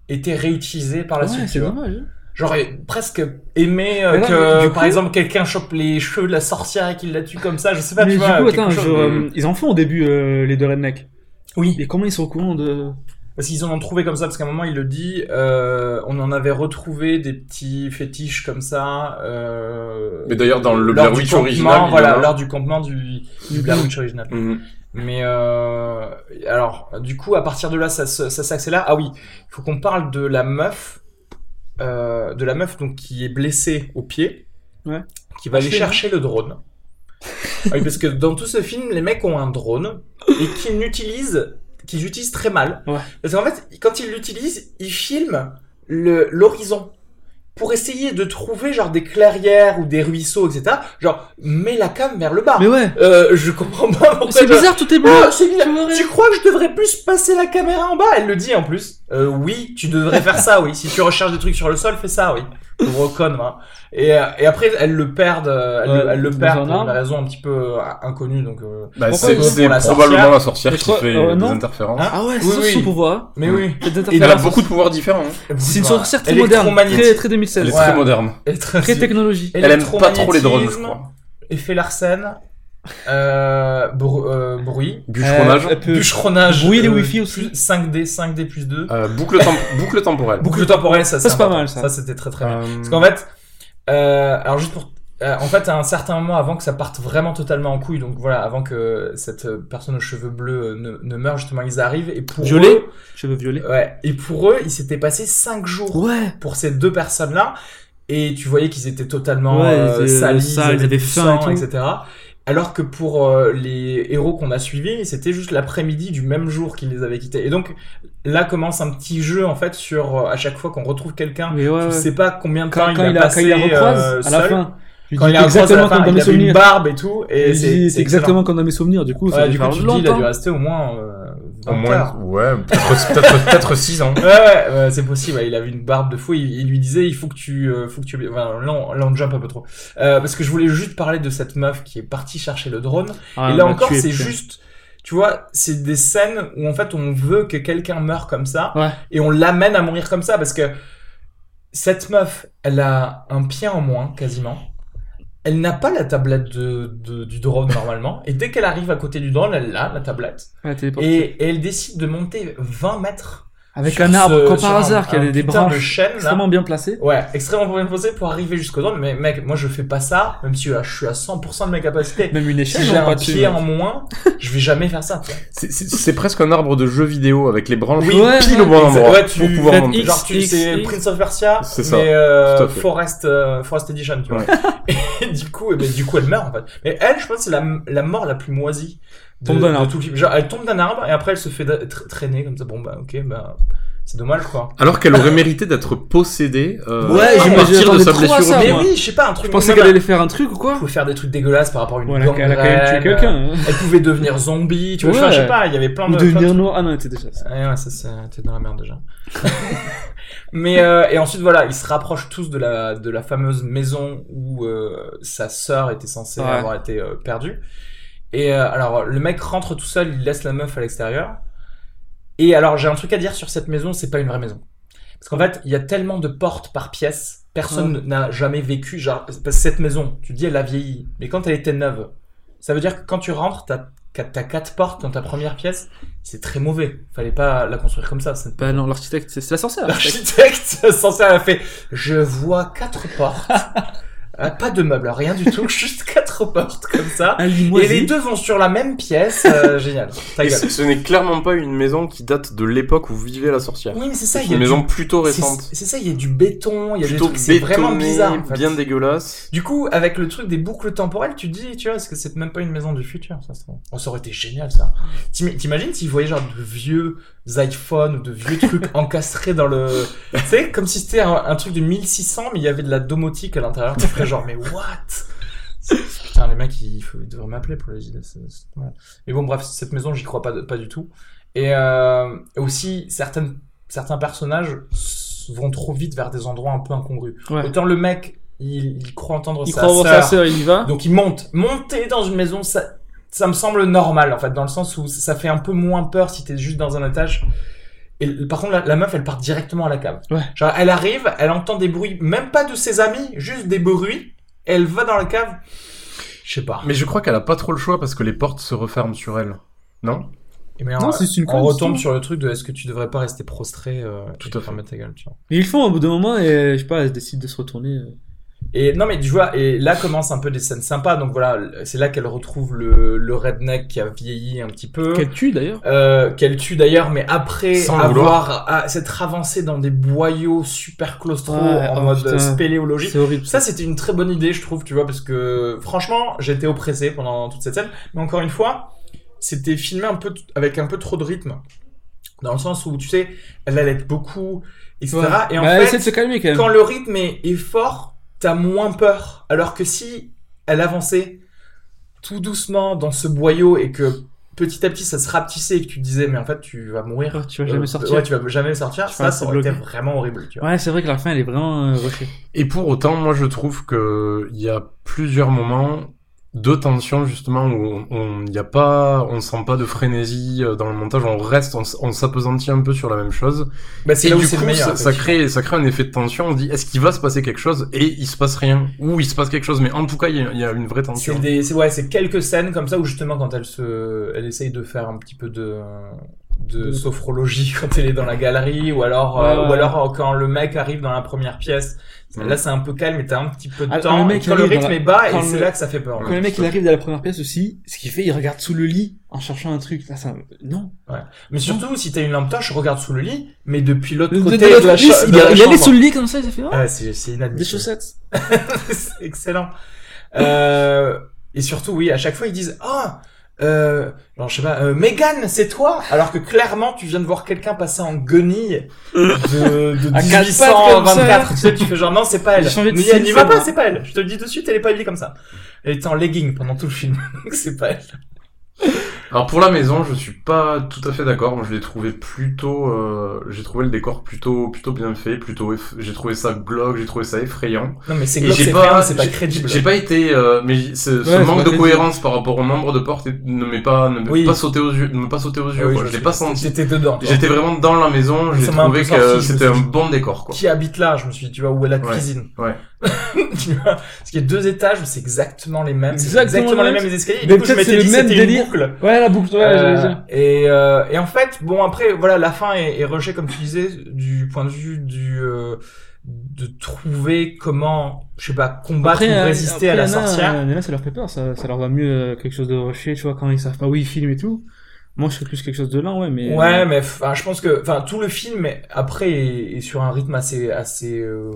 S1: été réutilisé par la
S5: Ouais,
S1: suite. tu
S5: c'est dommage. hein.
S1: J'aurais presque aimé euh, que,
S5: du
S1: par
S5: coup-
S1: exemple, quelqu'un chope les cheveux de la sorcière et qu'il la tue comme ça, je sais pas,
S5: Mais
S1: tu
S5: du
S1: vois.
S5: coup, attends,
S1: chose
S5: je-
S1: de-
S5: euh, ils en font au début, euh, les deux rednecks.
S1: Oui,
S5: Et comment ils sont au courant de...
S1: parce qu'ils en ont trouvé comme ça, parce qu'à un moment, il le dit, euh, on en avait retrouvé des petits fétiches comme ça. Euh,
S4: Mais d'ailleurs, dans le Blair Witch original,
S1: Voilà,
S4: a.
S1: lors du campement du, du Blair Witch original.
S4: Mhm.
S1: Mais euh, alors, du coup, à partir de là, ça, ça s'accélère. Ah oui, il faut qu'on parle de la meuf, euh, de la meuf donc qui est blessée au pied,
S5: Ouais.
S1: qui va aller
S5: Parfait,
S1: chercher le drone. [laughs] Oui, parce que dans tout ce film, les mecs ont un drone et qu'ils n'utilisent, qu'ils utilisent très mal.
S5: Ouais.
S1: Parce qu'en fait, quand ils l'utilisent, ils filment le l'horizon pour essayer de trouver genre des clairières ou des ruisseaux, etc. Genre, mets la cam vers le bas.
S5: Mais ouais.
S1: Euh, je comprends pas pourquoi.
S5: C'est bizarre, tout est bleu.
S1: Oh, c'est bizarre.
S5: Tu
S1: crois que je devrais plus passer la caméra en bas? Elle le dit en plus. Euh, oui, tu devrais faire ça, oui. Si tu recherches des trucs sur le sol, fais ça, oui. Gros con, moi. Et, euh, et après, elles le perdent, euh, elles,
S5: Ouais,
S1: le, elles le perdent pour une raison un petit peu euh, inconnue, donc. euh,
S4: Bah, c'est probablement la sorcière qui
S5: crois-
S4: fait
S5: euh,
S4: des interférences.
S1: Hein
S5: Ah ouais,
S1: Oui,
S5: c'est ça
S1: oui.
S5: son pouvoir.
S1: Mais oui.
S4: Il a beaucoup de pouvoirs différents. hein.
S5: C'est une sorcière très moderne, très, très 2016.
S4: Elle est
S1: Ouais.
S4: très moderne.
S5: Très technologie.
S4: Elle aime pas trop les drones, je crois.
S1: Effet Larsen, euh, euh, bruit,
S4: Bûcheronnage.
S5: Euh,
S1: bûcheronnage,
S5: Bruit,
S1: euh,
S5: Wi-Fi aussi.
S1: plus 5D, 5D plus 2.
S4: Euh, boucle, tem- [laughs] boucle temporelle.
S1: Boucle temporelle, ça,
S5: Ça, c'est pas mal, ça.
S1: Ça, c'était très très bien. Parce qu'en fait, euh, alors juste pour, euh, en fait, à un certain moment, avant que ça parte vraiment totalement en couille, donc voilà, avant que cette personne aux cheveux bleus ne, ne meure, justement, ils arrivent et pour
S5: Violet.
S1: eux,
S5: Cheveux violets.
S1: ouais, et pour eux, il s'était passé cinq jours
S5: Ouais.
S1: pour ces deux personnes-là, et tu voyais qu'ils étaient totalement
S5: Ouais,
S1: euh, salis,
S5: sales, ils
S1: avaient
S5: faim et
S1: etc. Alors que pour euh, les héros qu'on a suivis, c'était juste l'après-midi du même jour qu'ils les avaient quittés. Et donc là commence un petit jeu en fait sur euh, à chaque fois qu'on retrouve quelqu'un,
S5: ouais,
S1: tu
S5: ouais.
S1: sais pas combien de temps
S5: Quand,
S1: il
S5: quand
S1: a
S5: il a,
S1: passé
S5: quand il la recroise,
S1: euh,
S5: à la
S1: seul.
S5: fin.
S1: Quand
S5: dis
S1: il a
S5: exactement comme dans
S1: il
S5: mes souvenirs.
S1: barbe et tout. Et c'est
S5: exactement comme dans mes souvenirs, du coup, ça
S1: Ouais, du coup, tu dis, il a dû rester au moins euh, 20
S4: Au moins, ouais, peut-être peut-être peut-être 6 ans. [laughs]
S1: Ouais, ouais, c'est possible. ouais, il avait une barbe de fou. Il, il lui disait, il faut que tu, euh, faut que tu. Enfin, là, on, jump un peu trop. Euh, parce que je voulais juste parler de cette meuf qui est partie chercher le drone.
S5: Ah,
S1: et là
S5: bah,
S1: encore, c'est juste, tu vois, c'est des scènes où en fait on veut que quelqu'un meure comme ça
S5: Ouais.
S1: et on l'amène à mourir comme ça parce que cette meuf, elle a un pied en moins quasiment. Elle n'a pas la tablette de, de- du drone normalement et dès qu'elle arrive à côté du drone, elle a la tablette
S5: Ouais, téléport.
S1: et, et elle décide de monter 20 mètres
S5: Avec
S1: sur
S5: un arbre,
S1: ce-
S5: comme par hasard, qui a des
S1: de
S5: branches
S1: là.
S5: extrêmement bien placées.
S1: Ouais, extrêmement bien posé pour arriver jusqu'au drone. Mais mec, moi je fais pas ça, même si euh, je suis à 100% de mes capacités.
S5: Même une échelle,
S1: Si j'ai
S5: pas
S1: un pied en moins, je vais jamais faire ça. tu vois.
S4: C'est- presque un arbre de jeu vidéo avec les branches
S5: Oui, ouais,
S4: pile
S5: ouais.
S4: au bon endroit
S1: Ouais, tu
S4: pour pouvoir monter.
S5: X,
S1: Genre, tu c'est. Prince of Persia,
S4: C'est ça,
S1: mais euh. Forest, euh, Forest Edition, tu vois. [laughs] Et du coup, eh ben, du coup, elle meurt en fait. Mais elle, je pense, que c'est la, la mort la plus moisie de,
S5: Tombe d'un
S1: de
S5: arbre.
S1: tout le film. Genre, elle tombe d'un arbre et après elle se fait traîner comme ça. Bon bah, ok, bah. C'est dommage, quoi.
S4: Alors qu'elle aurait mérité d'être possédée euh,
S5: Ouais,
S4: à
S5: j'imagine-
S4: partir de sa blessure.
S5: ça,
S1: Mais oui, je sais pas, un truc
S5: Je pensais qu'elle allait faire un truc ou
S1: Elle
S5: quoi
S1: pouvait faire des trucs dégueulasses par rapport à une
S5: Voilà, elle a quand même tué
S1: gangrène,
S5: quelqu'un. hein.
S1: Elle pouvait devenir zombie, tu vois.
S5: Ouais.
S1: je sais pas, il y avait plein
S5: Ou
S1: de. de
S5: devenir noir. Ah non, c'était déjà ça.
S1: Ouais, ouais, ça, t'es dans la merde déjà. [laughs] Mais euh, et ensuite voilà, ils se rapprochent tous de la de la fameuse maison où euh, sa sœur était censée
S5: Ouais.
S1: avoir été euh, perdue. Et euh, alors le mec rentre tout seul, il laisse la meuf à l'extérieur. Et alors j'ai un truc à dire sur cette maison, c'est pas une vraie maison. Parce qu'en fait, il y a tellement de portes par pièce, personne n'a jamais vécu genre parce que cette maison. Tu dis elle a vieilli, mais quand elle était neuve, ça veut dire que quand tu rentres, t'as t'as quatre portes dans ta première pièce, c'est très mauvais. Fallait pas la construire comme ça.
S5: Bah non, l'architecte, c'est la sorcière. l'architecte.
S1: L'architecte [laughs] censé elle a fait je vois quatre portes [laughs] Euh, pas de meubles rien du tout [laughs] juste quatre portes comme ça
S5: Un
S1: et les deux vont sur la même pièce euh, [laughs] génial Ta
S4: Et
S1: gueule.
S4: ce ce n'est clairement pas une maison qui date de l'époque où vivait la sorcière.
S1: oui mais c'est ça
S4: C'est
S1: il y a
S4: une maison
S1: du...
S4: plutôt récente.
S1: c'est ça il y a du béton il y a des
S4: Plutôt
S1: trucs c'est vraiment bizarre en fait.
S4: bien dégueulasse.
S1: du coup avec le truc des boucles temporelles tu te dis tu vois est-ce que c'est même pas une maison du futur ça, trouve oh, ça aurait été génial ça T'im- t'imagines s'ils voyaient genre de vieux iPhones ou de vieux trucs [laughs] encastrés dans le tu sais comme si c'était un, un truc de 1600 mais il y avait de la domotique à l'intérieur tu ferais genre mais what? Putain les mecs ils, devraient m'appeler pour les idées mais bon bref cette maison j'y crois pas de- pas du tout et euh, aussi certaines certains personnages vont trop vite vers des endroits un peu incongrus
S5: Ouais.
S1: autant le mec il, il croit entendre
S5: Il
S1: sa
S5: croit
S1: sœur
S5: sa sœur, il y va.
S1: donc il monte. Monter dans une maison, ça, ça me semble normal en fait, dans le sens où ça fait un peu moins peur si t'es juste dans un étage. Et par contre, la, la meuf, elle part directement à la cave.
S5: Ouais.
S1: Genre, elle arrive, elle entend des bruits, même pas de ses amis, juste des bruits. Elle va dans la cave. Je sais pas.
S4: Mais je crois qu'elle a pas trop le choix parce que les portes se referment sur elle. Non?
S1: Et mais
S5: Non,
S1: on,
S5: c'est une
S1: on retombe sur le truc de est-ce que tu devrais pas rester prostré euh,
S4: Tout à fait.
S1: ta gueule, tu vois.
S5: Mais ils font au bout d'un moment et je sais pas, elle décide de se retourner. euh.
S1: Et non, mais tu vois, et là commencent un peu des scènes sympas. Donc voilà, c'est là qu'elle retrouve le, le redneck qui a vieilli un petit peu.
S5: Qu'elle tue d'ailleurs.
S1: Euh, qu'elle tue d'ailleurs, mais après
S4: Sans
S1: avoir à, s'être avancée dans des boyaux super claustro
S5: Ouais,
S1: en
S5: oh,
S1: mode
S5: putain.
S1: spéléologie.
S5: C'est horrible.
S1: Ça, c'était une très bonne idée, je trouve, tu vois, parce que franchement, j'étais oppressé pendant toute cette scène. Mais encore une fois, c'était filmé un peu avec un peu trop de rythme, dans le sens où tu sais, elle allait beaucoup, etc.
S5: Ouais.
S1: Et en
S5: Bah,
S1: fait,
S5: de se calmer quand même.
S1: quand le rythme est, est fort, t'as moins peur. Alors que si elle avançait tout doucement dans ce boyau et que petit à petit ça se rapetissait et que tu te disais mais en fait tu vas mourir.
S5: Ouais, tu vas jamais
S1: Euh,
S5: sortir.
S1: Ouais, tu vas jamais sortir.
S5: Tu
S1: Ça, ça été vraiment horrible. Tu vois.
S5: Ouais, c'est vrai que la fin elle est vraiment euh, rushée.
S4: Et pour autant, moi je trouve que il y a plusieurs moments de tension justement où on il y a pas on sent pas de frénésie euh, dans le montage. On reste on, on s'appesanttit un peu sur la même chose.
S1: Bah, c'est
S4: et
S1: là où
S4: du coup
S1: meilleur.
S4: ça, crée ça crée un effet de tension. On se dit est-ce qu'il va se passer quelque chose? Et il se passe rien. Ou il se passe quelque chose. Mais en tout cas il y y a une vraie tension.
S1: C'est des, c'est ouais, c'est quelques scènes comme ça où justement quand elle se, elle essaye de faire un petit peu de, de
S5: De-
S1: sophrologie [laughs] quand elle est dans la galerie ou alors, euh,
S5: Ouais, ouais.
S1: ou alors euh, quand le mec arrive dans la première pièce.
S4: Mhm.
S1: Là, c'est un peu calme et t'as un petit peu de
S5: Ah,
S1: temps.
S5: le mec
S1: et quand le
S5: dans
S1: rythme
S5: la-
S1: est bas
S5: quand
S1: et c'est là que ça fait peur.
S5: Quand le mec il arrive de la première pièce aussi, ce qu'il fait, il regarde sous le lit en cherchant un truc. Là, ça... Non.
S1: Mais surtout, si t'as une lampe torche, regarde sous le lit, mais depuis l'autre
S5: De-
S1: côté
S5: de-
S1: de,
S5: de-
S1: la,
S5: lui,
S1: cha-
S5: il,
S1: la
S5: il allait sous le lit comme ça, il a fait oh,
S1: Ah, c'est, c'est
S5: des chaussettes. [laughs]
S1: c'est excellent. Euh, et surtout, oui, à chaque fois, ils disent, ah, euh, genre, je sais pas, euh, Megan, c'est toi? Alors que clairement, tu viens de voir quelqu'un passer en guenille de, de [laughs]
S5: À quatre pattes comme
S1: 1824.
S5: ça.
S1: Tu sais, tu fais genre, non, c'est pas elle. Mais elle n'y va pas, c'est pas elle. Je te le dis de suite, elle est pas habillée comme ça. Elle était en legging pendant tout le film. [laughs] Donc c'est pas elle.
S4: Alors pour la maison je suis pas tout à fait d'accord moi je l'ai trouvé plutôt euh, j'ai trouvé le décor plutôt plutôt bien fait plutôt eff- j'ai trouvé ça glauque j'ai trouvé ça effrayant
S1: Non, mais c'est glauque, c'est
S4: pas,
S1: c'est pas crédible.
S4: J'ai pas été, euh, mais ce, ce
S5: Ouais,
S4: manque de cohérence par rapport au nombre de portes ne m'est pas, ne
S1: Oui.
S4: pas sauté aux yeux, ne m'est pas sauté aux
S1: Ah
S4: yeux.
S1: oui,
S4: quoi.
S1: je
S4: je l'ai pas senti.
S1: J'étais dedans.
S4: J'étais vraiment dans la maison. J'ai trouvé que
S1: me
S4: c'était un bon décor, quoi.
S1: Qui habite là? Je me suis dit, tu vois, où est la cuisine?
S4: Ouais. [laughs]
S1: tu vois parce qu'il y a deux étages où c'est exactement les mêmes
S5: Exactement
S1: exactement les
S5: mêmes.
S1: escaliers. Et
S5: Mais
S1: du coup je m'étais
S5: le
S1: dit c'était une boucle.
S5: Ouais, la boucle, ouais,
S1: Euh, et euh, et en fait bon après voilà la fin est, est comme tu disais du point de vue du euh, de trouver comment je sais pas combattre ou
S5: euh,
S1: résister à
S5: après,
S1: la
S5: Nana,
S1: sorcière.
S5: Nana, ça leur fait peur, ça, ça leur va mieux euh, quelque chose de rushé, tu vois, quand ils savent pas où ils filment et tout. Moi, je serais plus quelque chose de lent, ouais, mais.
S1: Ouais, mais enfin, je pense que, enfin, tout le film après est, est sur un rythme assez assez euh,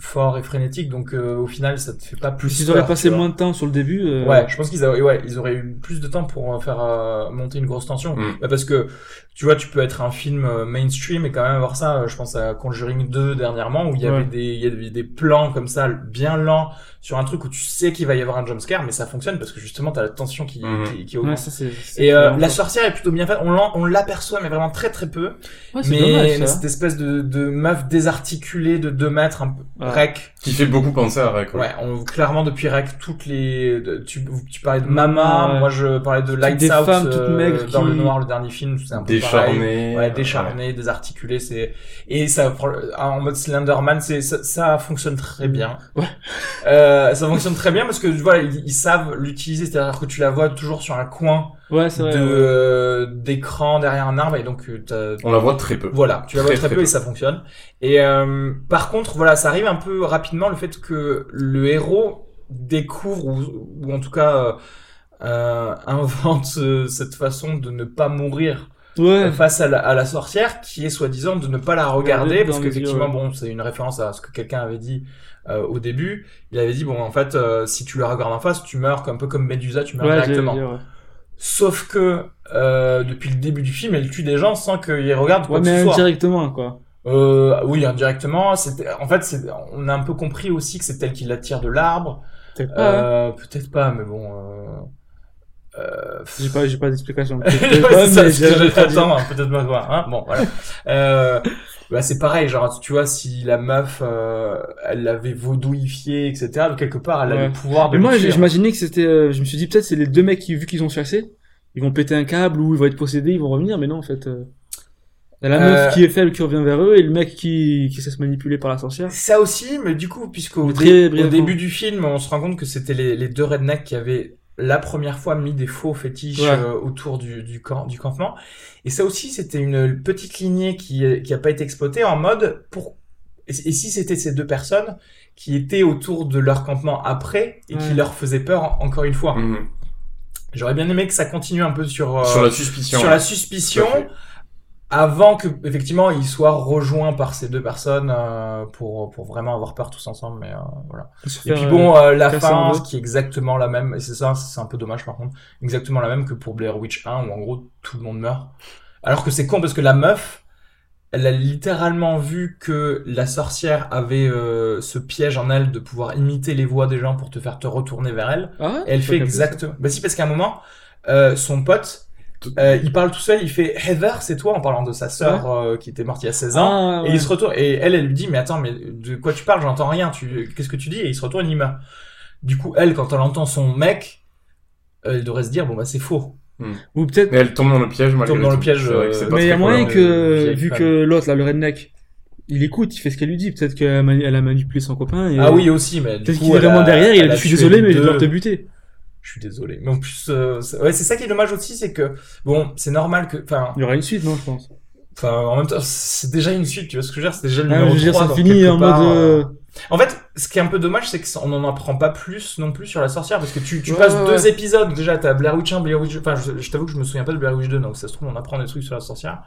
S1: fort et frénétique, donc euh, au final, ça te fait pas plus.
S5: S'ils auraient passé moins de temps sur le début. euh,
S1: Ouais, je pense qu'ils auraient, ouais, ils auraient eu plus de temps pour euh, faire euh, monter une grosse tension.
S4: Mm.
S1: Bah, parce que tu vois, tu peux être un film euh, mainstream et quand même avoir ça. Je pense à Conjuring 2 dernièrement où il y avait
S5: Ouais.
S1: des, il y avait des plans comme ça bien lents sur un truc où tu sais qu'il va y avoir un jumpscare, mais ça fonctionne parce que justement t'as la tension qui,
S4: Mhm.
S1: qui, qui
S5: Ouais,
S1: augmente.
S5: ça, c'est. c'est
S1: Et euh, la sorcière est plutôt bien faite. On on l'aperçoit, mais vraiment très très peu.
S5: Ouais, c'est
S1: mais
S5: dommage,
S1: mais
S5: ça.
S1: cette espèce de, de meuf désarticulée de 2 mètres, un peu
S5: Ouais.
S1: rec.
S4: Qui fait beaucoup penser à Rec.
S1: Ouais, on, clairement depuis Rec, toutes les, tu, tu parlais de Mama,
S5: Ouais.
S1: moi je parlais de Lights
S5: Des
S1: Out,
S5: femmes toutes
S1: euh,
S5: maigres
S1: dans
S5: qui-
S1: le noir, le dernier film, c'est un peu.
S4: Décharné.
S1: Ouais, décharné, désarticulé, c'est et ça en mode Slenderman, c'est ça, ça fonctionne très bien.
S5: Ouais.
S1: Euh, ça fonctionne très bien parce que voilà, ils, ils savent l'utiliser, c'est-à-dire que tu la vois toujours sur un coin
S5: Ouais,
S1: de
S5: vrai. ouais.
S1: euh, d'écran derrière un arbre et donc euh,
S4: On la voit très peu.
S1: voilà, tu la vois
S4: Très,
S1: très,
S4: très
S1: peu et ça fonctionne. Et euh, par contre, voilà, ça arrive un peu rapidement le fait que le héros découvre ou, ou en tout cas euh, euh, [laughs] invente euh, cette façon de ne pas mourir
S5: Ouais.
S1: face à la, à la sorcière, qui est soi-disant de ne pas la regarder parce qu'effectivement, bon, c'est une référence à ce que quelqu'un avait dit. euh, au début, il avait dit bon en fait euh, si tu la regardes en face, tu meurs un peu comme Medusa, tu meurs
S5: Ouais,
S1: directement.
S5: dire.
S1: Sauf que euh, depuis le début du film, elle tue des gens sans qu'ils regardent quoi que
S5: mais
S1: ce soit.
S5: indirectement, quoi.
S1: Euh, oui, indirectement. C'était, en fait, c'est, on a un peu compris aussi que c'est elle qui l'attire de l'arbre.
S5: Peut-être pas. hein.
S1: Euh, peut-être pas, mais bon. Euh...
S5: J'ai pas, j'ai pas d'explication. [laughs] Peut-être
S1: hein, peut-être pas quoi. Hein bon, voilà. Euh, bah, c'est pareil, genre, tu vois, si la meuf, euh, elle l'avait vaudouifié, etc., quelque part, elle a
S5: Ouais.
S1: le pouvoir de
S5: Mais moi,
S1: tuer.
S5: j'imaginais que c'était. euh, je me suis dit peut-être c'est les deux mecs qui, vu qu'ils ont chassé, ils vont péter un câble ou ils vont être possédés, ils vont revenir. Mais non, en fait, y a la
S1: Euh,
S5: meuf qui est faible qui revient vers eux et le mec qui qui se laisse manipuler par la sorcière.
S1: Ça aussi, mais du coup, puisqu'au dé- au début du film, on se rend compte que c'était les, les deux rednecks qui avaient la première fois mis des faux fétiches
S5: Ouais.
S1: euh, autour du, du, camp, du campement. Et ça aussi, c'était une petite lignée qui qui a pas été exploitée en mode pour et, et si c'était ces deux personnes qui étaient autour de leur campement après et qui leur faisaient peur en- encore une fois.
S4: Mhm.
S1: J'aurais bien aimé que ça continue un peu sur euh,
S4: Sur la suspicion.
S1: sur la suspicion. Avant que effectivement ils soient rejoints par ces deux personnes euh, pour pour vraiment avoir peur tous ensemble mais euh, voilà. Et puis
S5: euh,
S1: bon euh, la
S5: casser en
S1: fin qui est exactement la même et c'est ça c'est un peu dommage par contre exactement la même que pour Blair Witch 1 où en gros tout le monde meurt. Alors que c'est con parce que la meuf elle a littéralement vu que la sorcière avait euh, ce piège en elle de pouvoir imiter les voix des gens pour te faire te retourner vers elle.
S5: Ah ouais
S1: et elle fait exactement. Bah si, parce qu'à un moment, euh, son pote, euh, il parle tout seul, il fait Heather, c'est toi, en parlant de sa sœur euh, qui était morte il y a 16 ans.
S5: Ah,
S1: Et il se retourne, et elle, elle lui dit, mais attends, mais de quoi tu parles, j'entends rien, tu, qu'est-ce que tu dis? Et il se retourne, il meurt. Du coup, elle, quand elle entend son mec, euh, elle devrait se dire, bon bah c'est faux.
S5: Ou peut-être.
S4: Mais elle tombe dans le piège malgré
S1: Tombe dans
S4: tout.
S1: le piège, euh,
S5: Mais il y a moyen que, vu
S1: femme.
S5: que l'autre, là, le redneck, il écoute, il fait ce qu'elle lui dit. Peut-être qu'elle a, mani- elle a manipulé son copain. Et
S1: Ah oui, aussi, mais
S5: Peut-être qu'il est vraiment
S1: a-
S5: derrière, il a dit, je suis désolé, mais je dois te buter.
S1: Je suis désolé. Mais en plus, euh, c'est- ouais, c'est ça qui est dommage aussi, c'est que, bon, c'est normal que, enfin,
S5: Il y aura une suite, non, je pense.
S1: Enfin, en même temps, c'est déjà une suite, tu vois ce que je veux dire? C'est déjà le
S5: Ah,
S1: numéro
S5: je veux dire,
S1: 3,
S5: ça
S1: donc
S5: finit
S1: quelque
S5: en
S1: part,
S5: mode.
S1: euh,
S5: euh,
S1: En fait, ce qui est un peu dommage, c'est qu'on n'en apprend pas plus non plus sur la sorcière, parce que tu, tu
S5: Ouais,
S1: passes
S5: ouais,
S1: deux
S5: ouais.
S1: épisodes, déjà t'as Blair Witch 1, Blair Witch 2, enfin je, je t'avoue que je me souviens pas de Blair Witch 2, donc ça se trouve on apprend des trucs sur la sorcière.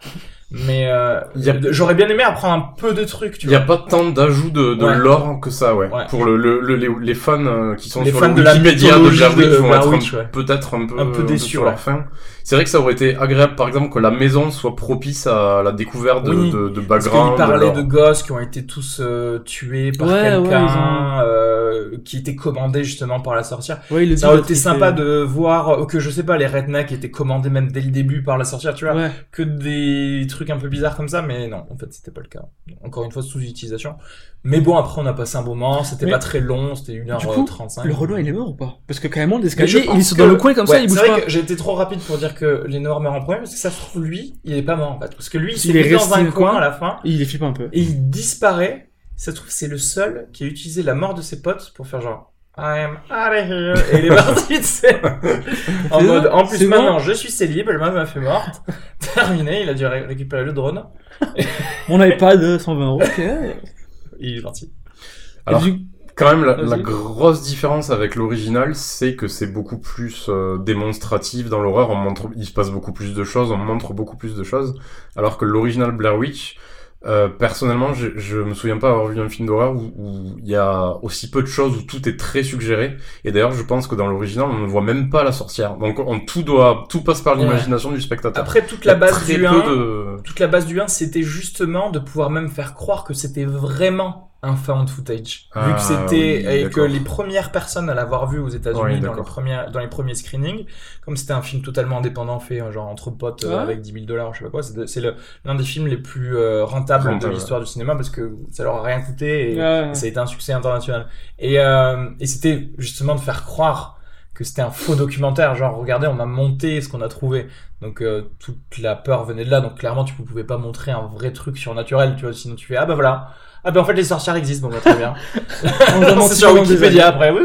S1: Mais euh,
S4: a-
S1: j'aurais bien aimé apprendre un peu de trucs, tu
S4: Il y a
S1: vois.
S4: pas tant d'ajouts de, de
S1: Ouais.
S4: lore que ça, ouais.
S1: Ouais.
S4: Pour le, le, le- les, les fans euh, qui sont
S1: Les
S4: sur
S1: fans
S4: le
S1: de la
S4: Wikipédia de
S1: mythologie
S4: Blair Witch
S1: de
S4: vont être peut-être un peu,
S1: Un peu déçus,
S4: sur
S1: ouais.
S4: leur fin. C'est vrai que ça aurait été agréable, par exemple, que la maison soit propice à la découverte de,
S1: Oui.
S4: de, de
S1: Parce qu'il
S4: background. lore.
S1: de gosses qui ont été tous euh, tués par
S5: Ouais, ouais,
S1: quelqu'un, euh, qui étaient commandés justement par la sorcière.
S5: Ouais, il
S1: Ça aurait été sympa de voir euh, que je sais pas les rednecks étaient commandés même dès le début par la sorcière, tu vois,
S5: Ouais.
S1: que des trucs un peu bizarres comme ça, mais non, en fait c'était pas le cas. Encore une fois sous-utilisation. Mais bon, après on a passé un moment, c'était
S5: Mais-
S1: pas très long, c'était
S5: Du coup,
S1: 1h35.
S5: le Renoir, il est mort ou pas? Parce que carrément,
S1: Mais je
S5: l'escalier, il est
S1: que-
S5: dans le coin comme ça, il bouge
S1: C'est vrai
S5: pas.
S1: que j'ai été trop rapide pour dire que les Noirs meurent en premier, parce que ça se trouve lui, il est pas mort en fait, parce que lui il
S5: Il est
S1: dans un coin
S5: coin.
S1: à la fin
S5: Et il est flippant un peu.
S1: et il disparaît. Ça se trouve c'est le seul qui a utilisé la mort de ses potes pour faire genre I am out of here [laughs] et il est parti, tu sais. En mode, en plus maintenant
S5: bon
S1: je suis célib, elle m'a fait morte. [laughs] Terminé, il a dû ré- récupérer le drone.
S5: Mon iPad, euh, 120 euros. Ok. [laughs]
S1: Il est parti.
S4: Alors,
S5: du-
S4: quand même, la, la, grosse différence avec l'original, c'est que c'est beaucoup plus euh, démonstratif dans l'horreur. On montre, il se passe beaucoup plus de choses, on montre beaucoup plus de choses, alors que l'original Blair Witch, euh, personnellement, je, je me souviens pas avoir vu un film d'horreur où il y a aussi peu de choses, où tout est très suggéré. Et d'ailleurs, je pense que dans l'original, on ne voit même pas la sorcière. Donc, on, tout doit, tout passe par l'imagination du spectateur.
S1: Après, toute la base du 1, de... toute la base du 1, c'était justement de pouvoir même faire croire que c'était vraiment un found footage. vu que ah, c'était et que les premières personnes à l'avoir vu aux États-Unis dans les premiers dans les premiers screenings, comme c'était un film totalement indépendant fait genre entre potes euh, avec 10 000 dollars, je sais pas quoi, c'est l'un des films les plus euh, rentables de l'histoire du cinéma parce que ça leur a rien coûté et, ça a été un succès international. Et euh, et c'était justement de faire croire que c'était un faux documentaire, genre regardez, on a monté ce qu'on a trouvé. Donc toute la peur venait de là. Donc clairement, tu pouvais pas montrer un vrai truc surnaturel, tu vois, sinon tu fais ah bah voilà ah ben en fait les sorcières existent, bon bah, très bien. [laughs] c'est sur Wikipédia après, oui.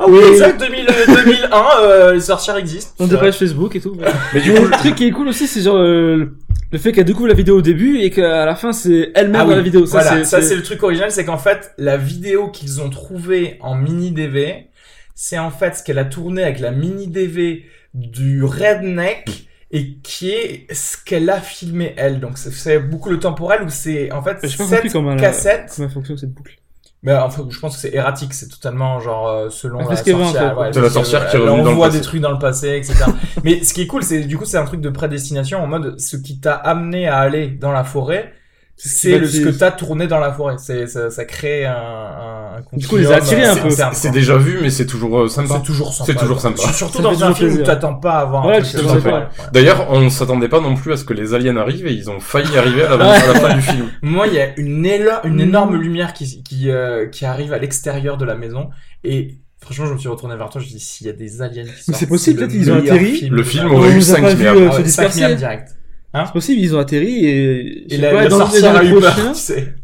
S1: Ah oui, exact, 2000, 2001, euh, les sorcières existent.
S5: On page Facebook et tout. [laughs] Mais du coup, le truc qui est cool aussi, c'est genre euh, le fait qu'elle découvre la vidéo au début et qu'à la fin c'est elle-même ah dans la vidéo.
S1: Ça, voilà, ça c'est le truc original, c'est qu'en fait la vidéo qu'ils ont trouvée en mini DV, c'est en fait ce qu'elle a tourné avec la mini DV du Redneck et qui est ce qu'elle a filmé elle. Donc c'est beaucoup le temporel où c'est en fait cette
S5: comment
S1: cassette.
S5: comment fonctionne cette boucle
S1: mais enfin, je pense que c'est erratique, c'est totalement genre euh, selon
S4: la sorcière.
S1: Ouais,
S4: c'est la sorcière qui
S1: revient On voit des trucs dans le passé, etc. [laughs] Mais ce qui est cool, c'est du coup c'est un truc de prédestination en mode ce qui t'a amené à aller dans la forêt, c'est le, ce que t'as tourné dans la forêt. C'est ça, ça crée un, un,
S5: Du coup, les a attirés un peu.
S4: C'est déjà vu, mais c'est toujours euh, sympa.
S1: C'est toujours sympa.
S4: C'est toujours sympa.
S1: Surtout dans un film où t'attends pas à avoir.
S5: Ouais, un
S4: D'ailleurs, on s'attendait pas non plus à ce que les aliens arrivent et ils ont failli arriver à la, fin du film. [laughs]
S1: Moi, il y a une, une énorme lumière qui qui euh, qui arrive à l'extérieur de la maison et Franchement, je me suis retourné vers toi, je me suis dit, s'il y a des aliens qui sortent.
S5: C'est possible, peut-être ils ont atterri.
S4: Le film aurait eu 5
S1: milliards. direct.
S5: Hein c'est possible, ils ont atterri et,
S1: et la, pas, la sorcière a eu peur, tu sais.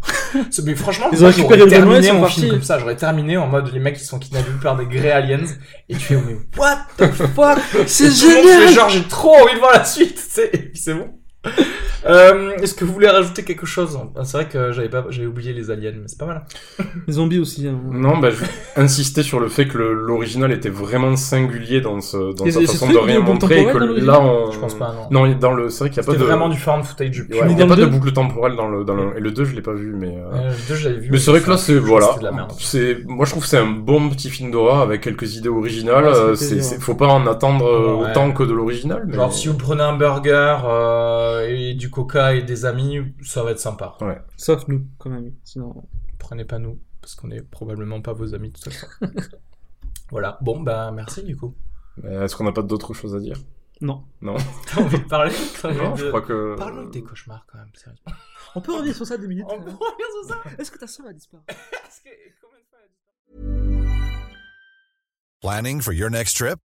S1: mais franchement, ils ont récupéré terminé mon film comme ça. J'aurais terminé en mode les mecs qui sont kidnappés par des grey aliens et tu fais mais what the fuck? [laughs]
S5: C'est génial.
S1: Genre j'ai trop envie de voir la suite, tu sais. Et puis c'est bon. [laughs] Euh, Est-ce que vous voulez rajouter quelque chose? Ah, C'est vrai que j'avais pas, j'avais oublié les aliens, mais c'est pas mal.
S5: Les zombies aussi. Hein.
S4: Non, bah, je vais insister sur le fait que l'original était vraiment singulier dans, ce, dans sa façon de rien montrer, et que là, on...
S1: Je pense pas, non.
S4: Non, dans le, c'est vrai qu'il y a pas de.
S1: vraiment du found footage.
S4: Ouais, il y a pas de boucle temporelle dans le, dans le, et le 2, je l'ai pas vu, mais.
S1: Euh... le 2, j'avais vu.
S4: Mais c'est vrai que là, c'est, voilà. C'est, moi, je trouve que c'est un bon petit film d'horreur avec quelques idées originales. Euh, c'est, faut pas en attendre euh, autant que de l'original.
S1: Genre, si vous prenez un burger, euh, et du coca et des amis, ça va être sympa.
S4: Ouais.
S5: Sauf nous, comme amis. Sinon,
S1: prenez pas nous, parce qu'on est probablement pas vos amis de toute façon. [laughs] voilà. Bon, bah merci du coup.
S4: Est-ce qu'on n'a pas d'autres choses à dire?
S5: Non.
S4: Non. [laughs]
S1: T'as envie de parler [laughs]
S4: Non, je crois que.
S1: Parlons de tes cauchemars quand même, sérieusement.
S5: On peut revenir sur ça deux minutes.
S1: On peut revenir sur ça
S5: Est-ce que ta soeur a disparu?
S6: Planning for your next trip?